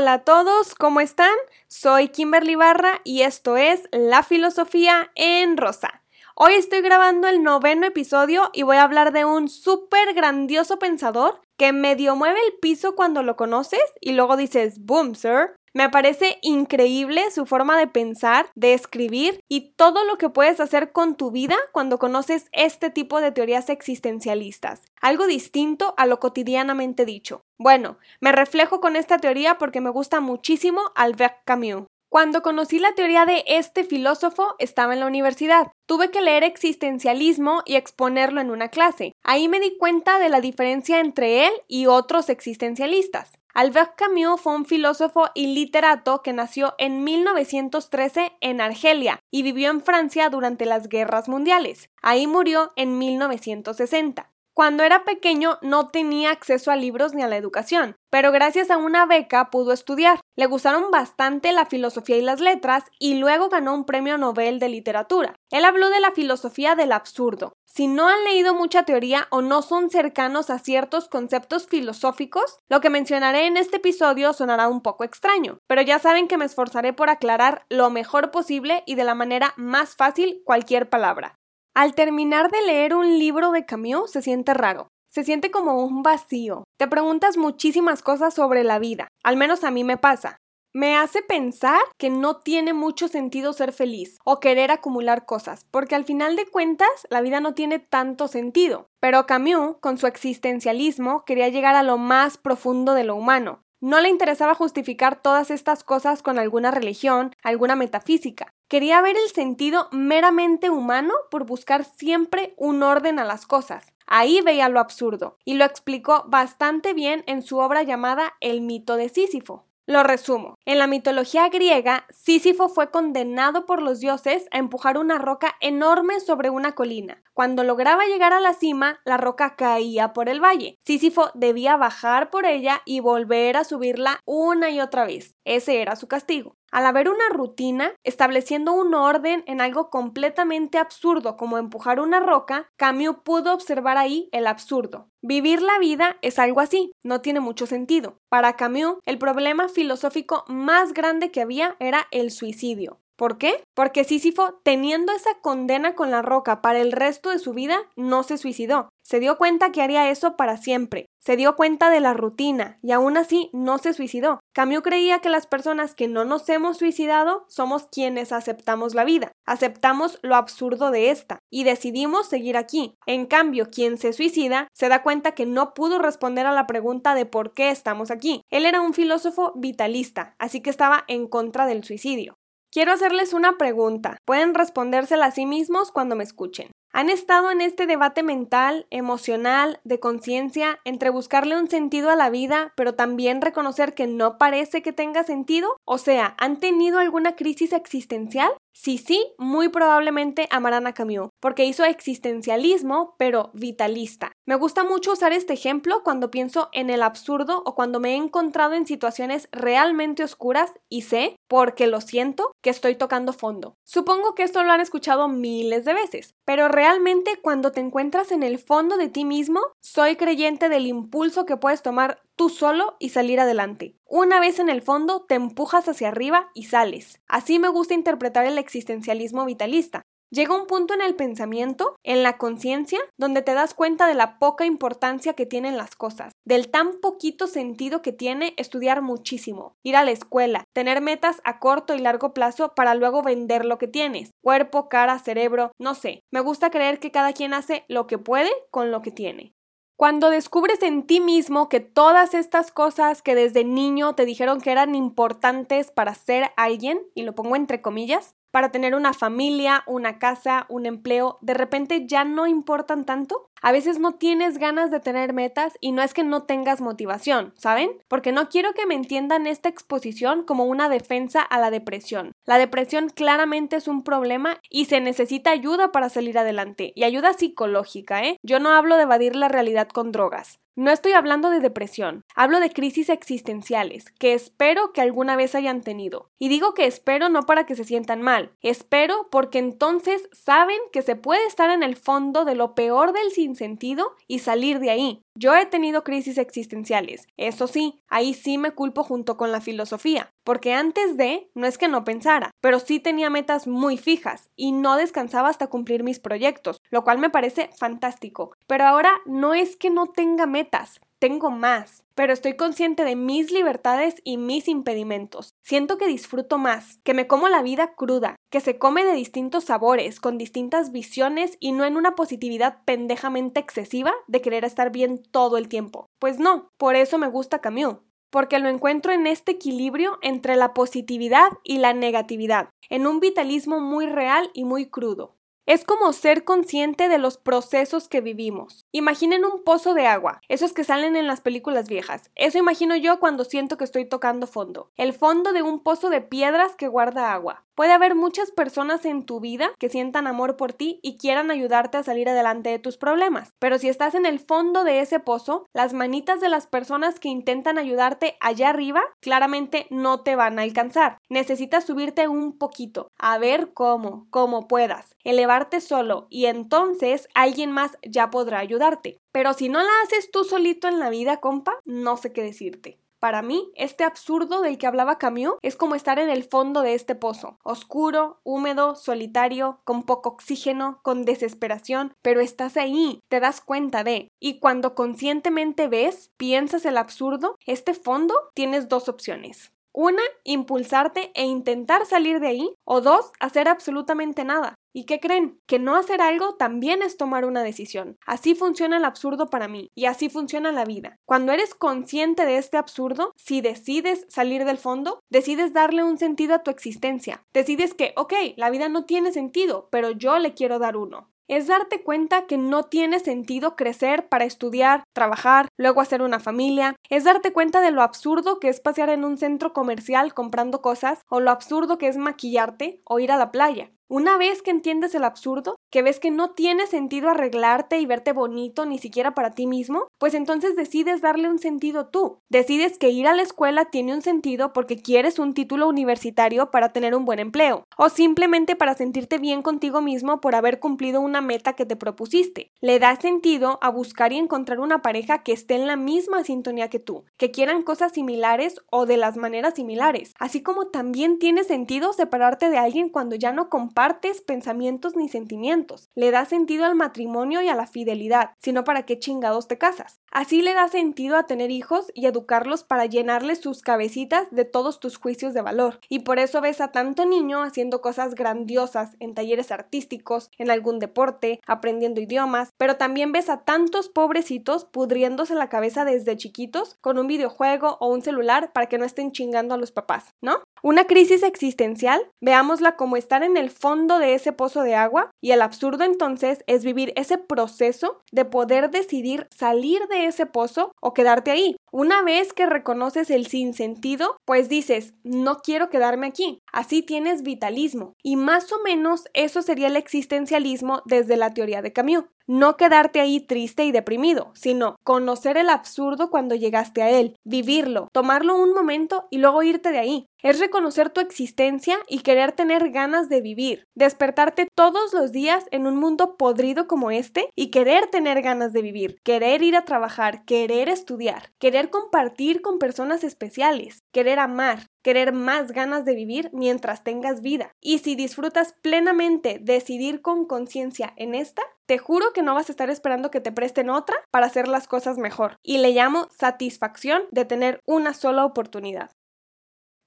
Hola a todos, ¿cómo están? Soy Kimberly Barra y esto es La Filosofía en Rosa. Hoy estoy grabando el noveno episodio y voy a hablar de un súper grandioso pensador que medio mueve el piso cuando lo conoces y luego dices, boom, sir. Me parece increíble su forma de pensar, de escribir y todo lo que puedes hacer con tu vida cuando conoces este tipo de teorías existencialistas, algo distinto a lo cotidianamente dicho. Bueno, me reflejo con esta teoría porque me gusta muchísimo Albert Camus. Cuando conocí la teoría de este filósofo estaba en la universidad. Tuve que leer existencialismo y exponerlo en una clase. Ahí me di cuenta de la diferencia entre él y otros existencialistas. Albert Camus fue un filósofo y literato que nació en 1913 en Argelia y vivió en Francia durante las guerras mundiales. Ahí murió en 1960. Cuando era pequeño no tenía acceso a libros ni a la educación, pero gracias a una beca pudo estudiar. Le gustaron bastante la filosofía y las letras y luego ganó un premio Nobel de literatura. Él habló de la filosofía del absurdo. Si no han leído mucha teoría o no son cercanos a ciertos conceptos filosóficos, lo que mencionaré en este episodio sonará un poco extraño, pero ya saben que me esforzaré por aclarar lo mejor posible y de la manera más fácil cualquier palabra. Al terminar de leer un libro de Camus se siente raro. Se siente como un vacío. Te preguntas muchísimas cosas sobre la vida. Al menos a mí me pasa. Me hace pensar que no tiene mucho sentido ser feliz o querer acumular cosas, porque al final de cuentas la vida no tiene tanto sentido. Pero Camus, con su existencialismo, quería llegar a lo más profundo de lo humano. No le interesaba justificar todas estas cosas con alguna religión, alguna metafísica. Quería ver el sentido meramente humano por buscar siempre un orden a las cosas. Ahí veía lo absurdo, y lo explicó bastante bien en su obra llamada El mito de Sísifo. Lo resumo. En la mitología griega, Sísifo fue condenado por los dioses a empujar una roca enorme sobre una colina. Cuando lograba llegar a la cima, la roca caía por el valle. Sísifo debía bajar por ella y volver a subirla una y otra vez. Ese era su castigo. Al haber una rutina, estableciendo un orden en algo completamente absurdo como empujar una roca, Camus pudo observar ahí el absurdo. Vivir la vida es algo así, no tiene mucho sentido. Para Camus, el problema filosófico más grande que había era el suicidio. ¿Por qué? Porque Sísifo, teniendo esa condena con la roca para el resto de su vida, no se suicidó. Se dio cuenta que haría eso para siempre. Se dio cuenta de la rutina y aún así no se suicidó. Camus creía que las personas que no nos hemos suicidado somos quienes aceptamos la vida, aceptamos lo absurdo de esta y decidimos seguir aquí. En cambio, quien se suicida se da cuenta que no pudo responder a la pregunta de por qué estamos aquí. Él era un filósofo vitalista, así que estaba en contra del suicidio. Quiero hacerles una pregunta. Pueden respondérsela a sí mismos cuando me escuchen. ¿Han estado en este debate mental, emocional, de conciencia, entre buscarle un sentido a la vida, pero también reconocer que no parece que tenga sentido? O sea, ¿han tenido alguna crisis existencial? Si sí, muy probablemente amarán a Camus, porque hizo existencialismo, pero vitalista. Me gusta mucho usar este ejemplo cuando pienso en el absurdo o cuando me he encontrado en situaciones realmente oscuras y sé, porque lo siento, que estoy tocando fondo. Supongo que esto lo han escuchado miles de veces, pero realmente cuando te encuentras en el fondo de ti mismo, soy creyente del impulso que puedes tomar tú solo y salir adelante. Una vez en el fondo, te empujas hacia arriba y sales. Así me gusta interpretar el existencialismo vitalista. Llega un punto en el pensamiento, en la conciencia, donde te das cuenta de la poca importancia que tienen las cosas, del tan poquito sentido que tiene estudiar muchísimo, ir a la escuela, tener metas a corto y largo plazo para luego vender lo que tienes, cuerpo, cara, cerebro, no sé. Me gusta creer que cada quien hace lo que puede con lo que tiene. Cuando descubres en ti mismo que todas estas cosas que desde niño te dijeron que eran importantes para ser alguien, y lo pongo entre comillas, para tener una familia, una casa, un empleo, de repente ya no importan tanto? A veces no tienes ganas de tener metas y no es que no tengas motivación, ¿saben? Porque no quiero que me entiendan esta exposición como una defensa a la depresión. La depresión claramente es un problema y se necesita ayuda para salir adelante, y ayuda psicológica, ¿eh? Yo no hablo de evadir la realidad con drogas. No estoy hablando de depresión, hablo de crisis existenciales, que espero que alguna vez hayan tenido. Y digo que espero no para que se sientan mal, espero porque entonces saben que se puede estar en el fondo de lo peor del sin sentido y salir de ahí. Yo he tenido crisis existenciales, eso sí, ahí sí me culpo junto con la filosofía, porque antes de, no es que no pensara, pero sí tenía metas muy fijas y no descansaba hasta cumplir mis proyectos, lo cual me parece fantástico. Pero ahora no es que no tenga metas, tengo más, pero estoy consciente de mis libertades y mis impedimentos. Siento que disfruto más, que me como la vida cruda, que se come de distintos sabores, con distintas visiones y no en una positividad pendejamente excesiva de querer estar bien todo el tiempo. Pues no, por eso me gusta Camus porque lo encuentro en este equilibrio entre la positividad y la negatividad, en un vitalismo muy real y muy crudo. Es como ser consciente de los procesos que vivimos. Imaginen un pozo de agua, esos que salen en las películas viejas. Eso imagino yo cuando siento que estoy tocando fondo. El fondo de un pozo de piedras que guarda agua. Puede haber muchas personas en tu vida que sientan amor por ti y quieran ayudarte a salir adelante de tus problemas. Pero si estás en el fondo de ese pozo, las manitas de las personas que intentan ayudarte allá arriba claramente no te van a alcanzar. Necesitas subirte un poquito, a ver cómo, cómo puedas, elevarte solo y entonces alguien más ya podrá ayudarte. Pero si no la haces tú solito en la vida, compa, no sé qué decirte. Para mí, este absurdo del que hablaba Camus es como estar en el fondo de este pozo, oscuro, húmedo, solitario, con poco oxígeno, con desesperación, pero estás ahí, te das cuenta de. Y cuando conscientemente ves, piensas el absurdo, este fondo tienes dos opciones. Una, impulsarte e intentar salir de ahí. O dos, hacer absolutamente nada. ¿Y qué creen? Que no hacer algo también es tomar una decisión. Así funciona el absurdo para mí y así funciona la vida. Cuando eres consciente de este absurdo, si decides salir del fondo, decides darle un sentido a tu existencia. Decides que, ok, la vida no tiene sentido, pero yo le quiero dar uno es darte cuenta que no tiene sentido crecer para estudiar, trabajar, luego hacer una familia, es darte cuenta de lo absurdo que es pasear en un centro comercial comprando cosas o lo absurdo que es maquillarte o ir a la playa. Una vez que entiendes el absurdo, que ves que no tiene sentido arreglarte y verte bonito ni siquiera para ti mismo, pues entonces decides darle un sentido tú. Decides que ir a la escuela tiene un sentido porque quieres un título universitario para tener un buen empleo, o simplemente para sentirte bien contigo mismo por haber cumplido una meta que te propusiste. Le da sentido a buscar y encontrar una pareja que esté en la misma sintonía que tú, que quieran cosas similares o de las maneras similares, así como también tiene sentido separarte de alguien cuando ya no compartes partes, pensamientos ni sentimientos. Le da sentido al matrimonio y a la fidelidad, sino para qué chingados te casas. Así le da sentido a tener hijos y educarlos para llenarles sus cabecitas de todos tus juicios de valor. Y por eso ves a tanto niño haciendo cosas grandiosas en talleres artísticos, en algún deporte, aprendiendo idiomas, pero también ves a tantos pobrecitos pudriéndose la cabeza desde chiquitos con un videojuego o un celular para que no estén chingando a los papás, ¿no? Una crisis existencial, veámosla como estar en el fondo de ese pozo de agua y el absurdo entonces es vivir ese proceso de poder decidir salir de ese pozo o quedarte ahí. Una vez que reconoces el sinsentido, pues dices, no quiero quedarme aquí. Así tienes vitalismo. Y más o menos eso sería el existencialismo desde la teoría de Camus. No quedarte ahí triste y deprimido, sino conocer el absurdo cuando llegaste a él, vivirlo, tomarlo un momento y luego irte de ahí. Es reconocer tu existencia y querer tener ganas de vivir, despertarte todos los días en un mundo podrido como este y querer tener ganas de vivir, querer ir a trabajar, querer estudiar, querer compartir con personas especiales, querer amar, querer más ganas de vivir mientras tengas vida. Y si disfrutas plenamente decidir con conciencia en esta, te juro que no vas a estar esperando que te presten otra para hacer las cosas mejor. Y le llamo satisfacción de tener una sola oportunidad.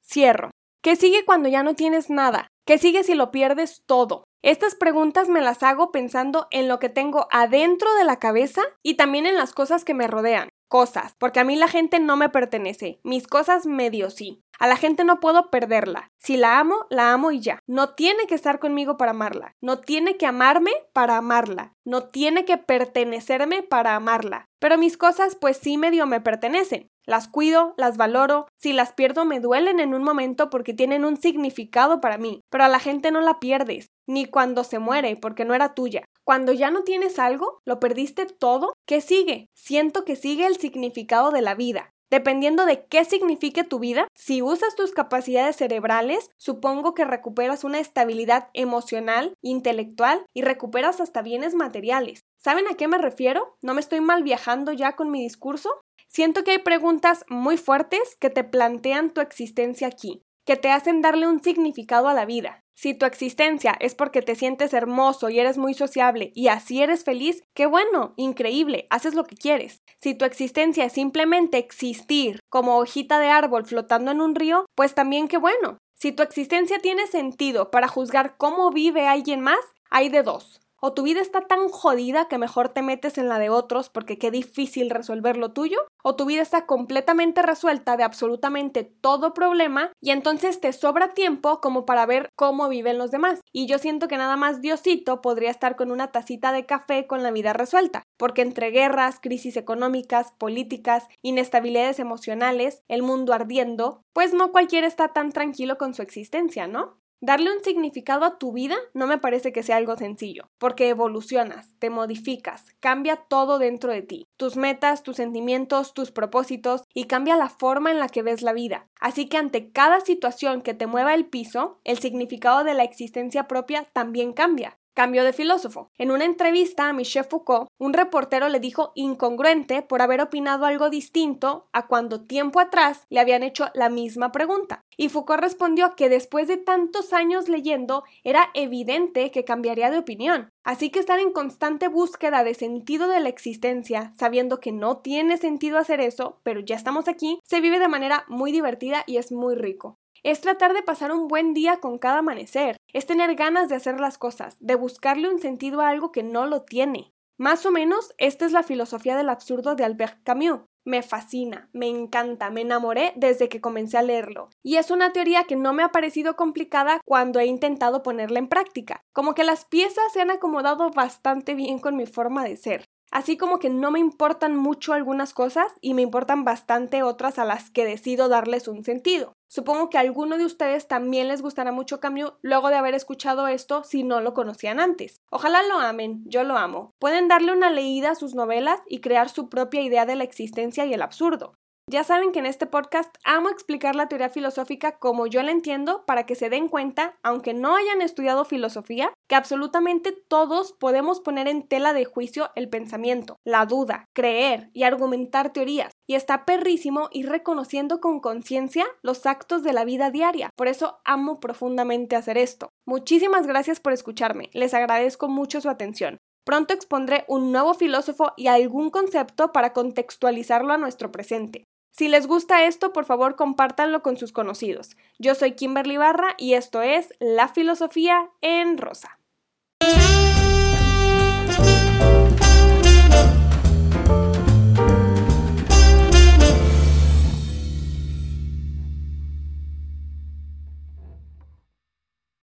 Cierro. ¿Qué sigue cuando ya no tienes nada? ¿Qué sigue si lo pierdes todo? Estas preguntas me las hago pensando en lo que tengo adentro de la cabeza y también en las cosas que me rodean cosas, porque a mí la gente no me pertenece, mis cosas medio sí. A la gente no puedo perderla. Si la amo, la amo y ya. No tiene que estar conmigo para amarla. No tiene que amarme para amarla. No tiene que pertenecerme para amarla. Pero mis cosas pues sí medio me pertenecen. Las cuido, las valoro, si las pierdo me duelen en un momento porque tienen un significado para mí, pero a la gente no la pierdes, ni cuando se muere porque no era tuya. Cuando ya no tienes algo, lo perdiste todo, ¿qué sigue? Siento que sigue el significado de la vida, Dependiendo de qué signifique tu vida, si usas tus capacidades cerebrales, supongo que recuperas una estabilidad emocional, intelectual y recuperas hasta bienes materiales. ¿Saben a qué me refiero? ¿No me estoy mal viajando ya con mi discurso? Siento que hay preguntas muy fuertes que te plantean tu existencia aquí, que te hacen darle un significado a la vida. Si tu existencia es porque te sientes hermoso y eres muy sociable y así eres feliz, qué bueno, increíble, haces lo que quieres. Si tu existencia es simplemente existir como hojita de árbol flotando en un río, pues también qué bueno. Si tu existencia tiene sentido para juzgar cómo vive alguien más, hay de dos o tu vida está tan jodida que mejor te metes en la de otros porque qué difícil resolver lo tuyo, o tu vida está completamente resuelta de absolutamente todo problema y entonces te sobra tiempo como para ver cómo viven los demás. Y yo siento que nada más Diosito podría estar con una tacita de café con la vida resuelta, porque entre guerras, crisis económicas, políticas, inestabilidades emocionales, el mundo ardiendo, pues no cualquiera está tan tranquilo con su existencia, ¿no? Darle un significado a tu vida no me parece que sea algo sencillo, porque evolucionas, te modificas, cambia todo dentro de ti, tus metas, tus sentimientos, tus propósitos y cambia la forma en la que ves la vida. Así que ante cada situación que te mueva el piso, el significado de la existencia propia también cambia. Cambio de filósofo. En una entrevista a Michel Foucault, un reportero le dijo incongruente por haber opinado algo distinto a cuando tiempo atrás le habían hecho la misma pregunta. Y Foucault respondió que después de tantos años leyendo era evidente que cambiaría de opinión. Así que estar en constante búsqueda de sentido de la existencia, sabiendo que no tiene sentido hacer eso, pero ya estamos aquí, se vive de manera muy divertida y es muy rico es tratar de pasar un buen día con cada amanecer, es tener ganas de hacer las cosas, de buscarle un sentido a algo que no lo tiene. Más o menos, esta es la filosofía del absurdo de Albert Camus. Me fascina, me encanta, me enamoré desde que comencé a leerlo. Y es una teoría que no me ha parecido complicada cuando he intentado ponerla en práctica. Como que las piezas se han acomodado bastante bien con mi forma de ser. Así como que no me importan mucho algunas cosas y me importan bastante otras a las que decido darles un sentido. Supongo que a alguno de ustedes también les gustará mucho Camus luego de haber escuchado esto si no lo conocían antes. Ojalá lo amen, yo lo amo. Pueden darle una leída a sus novelas y crear su propia idea de la existencia y el absurdo. Ya saben que en este podcast amo explicar la teoría filosófica como yo la entiendo para que se den cuenta, aunque no hayan estudiado filosofía, que absolutamente todos podemos poner en tela de juicio el pensamiento, la duda, creer y argumentar teorías. Y está perrísimo ir reconociendo con conciencia los actos de la vida diaria. Por eso amo profundamente hacer esto. Muchísimas gracias por escucharme. Les agradezco mucho su atención. Pronto expondré un nuevo filósofo y algún concepto para contextualizarlo a nuestro presente. Si les gusta esto, por favor compártanlo con sus conocidos. Yo soy Kimberly Barra y esto es La Filosofía en Rosa.